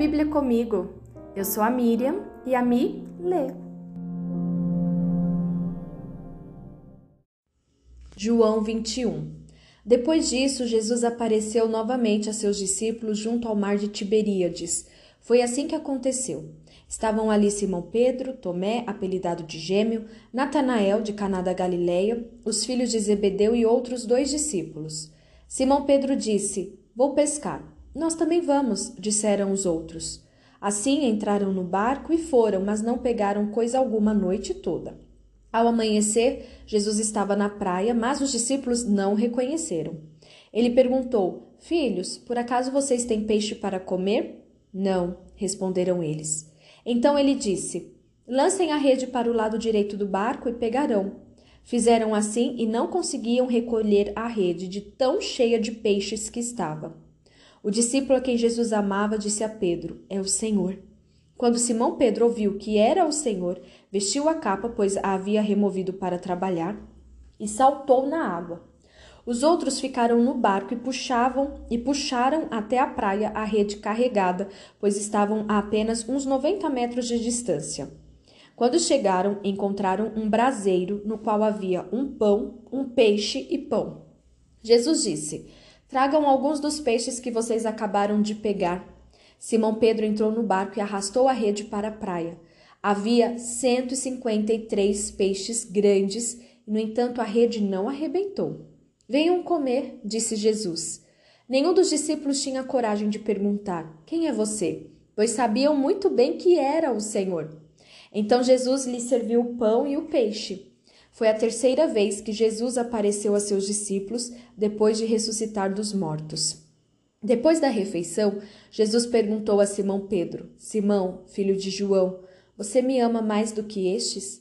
Bíblia comigo. Eu sou a Miriam e a Mi lê. João 21 Depois disso, Jesus apareceu novamente a seus discípulos junto ao mar de Tiberíades. Foi assim que aconteceu. Estavam ali Simão Pedro, Tomé, apelidado de Gêmeo, Natanael, de Caná da Galileia, os filhos de Zebedeu e outros dois discípulos. Simão Pedro disse: Vou pescar. Nós também vamos, disseram os outros. Assim entraram no barco e foram, mas não pegaram coisa alguma a noite toda. Ao amanhecer, Jesus estava na praia, mas os discípulos não o reconheceram. Ele perguntou: Filhos, por acaso vocês têm peixe para comer? Não, responderam eles. Então ele disse: Lancem a rede para o lado direito do barco e pegarão. Fizeram assim e não conseguiam recolher a rede de tão cheia de peixes que estava. O discípulo a quem Jesus amava disse a Pedro: É o Senhor. Quando Simão Pedro ouviu que era o Senhor, vestiu a capa, pois a havia removido para trabalhar, e saltou na água. Os outros ficaram no barco e puxavam e puxaram até a praia a rede carregada, pois estavam a apenas uns 90 metros de distância. Quando chegaram, encontraram um braseiro no qual havia um pão, um peixe e pão. Jesus disse: Tragam alguns dos peixes que vocês acabaram de pegar. Simão Pedro entrou no barco e arrastou a rede para a praia. Havia 153 peixes grandes, no entanto, a rede não arrebentou. Venham comer, disse Jesus. Nenhum dos discípulos tinha coragem de perguntar: Quem é você? Pois sabiam muito bem que era o Senhor. Então Jesus lhe serviu o pão e o peixe. Foi a terceira vez que Jesus apareceu a seus discípulos depois de ressuscitar dos mortos. Depois da refeição, Jesus perguntou a Simão Pedro: Simão, filho de João, você me ama mais do que estes?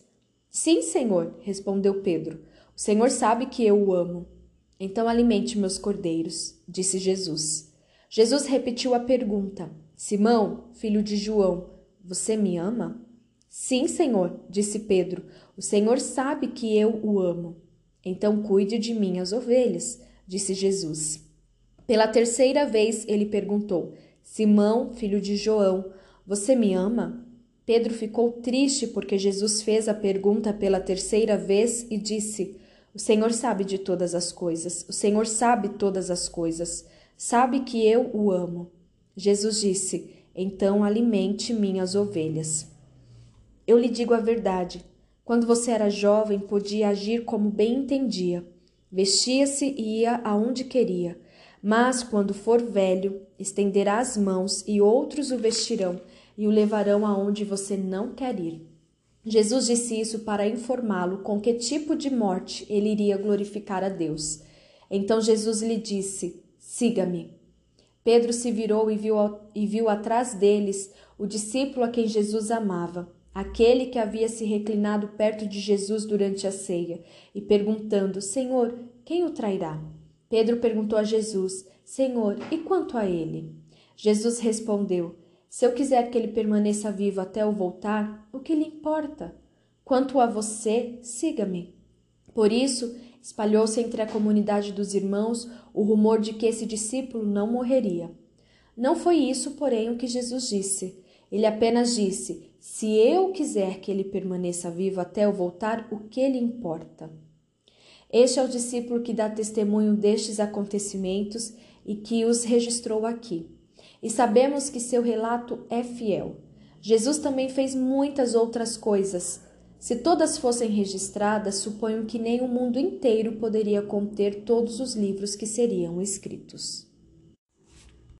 Sim, Senhor, respondeu Pedro. O Senhor sabe que eu o amo. Então alimente meus cordeiros, disse Jesus. Jesus repetiu a pergunta: Simão, filho de João, você me ama? Sim, Senhor, disse Pedro. O Senhor sabe que eu o amo. Então cuide de minhas ovelhas, disse Jesus. Pela terceira vez ele perguntou: Simão, filho de João, você me ama? Pedro ficou triste porque Jesus fez a pergunta pela terceira vez e disse: o Senhor sabe de todas as coisas. O Senhor sabe todas as coisas. Sabe que eu o amo. Jesus disse: Então alimente minhas ovelhas. Eu lhe digo a verdade. Quando você era jovem, podia agir como bem entendia. Vestia-se e ia aonde queria. Mas quando for velho, estenderá as mãos e outros o vestirão e o levarão aonde você não quer ir. Jesus disse isso para informá-lo com que tipo de morte ele iria glorificar a Deus. Então Jesus lhe disse: Siga-me. Pedro se virou e viu, e viu atrás deles o discípulo a quem Jesus amava, aquele que havia se reclinado perto de Jesus durante a ceia, e perguntando: Senhor, quem o trairá? Pedro perguntou a Jesus: Senhor, e quanto a ele? Jesus respondeu: se eu quiser que ele permaneça vivo até eu voltar, o que lhe importa? Quanto a você, siga-me. Por isso, espalhou-se entre a comunidade dos irmãos o rumor de que esse discípulo não morreria. Não foi isso, porém, o que Jesus disse. Ele apenas disse: Se eu quiser que ele permaneça vivo até eu voltar, o que lhe importa? Este é o discípulo que dá testemunho destes acontecimentos e que os registrou aqui e sabemos que seu relato é fiel. Jesus também fez muitas outras coisas. Se todas fossem registradas, suponho que nem o mundo inteiro poderia conter todos os livros que seriam escritos.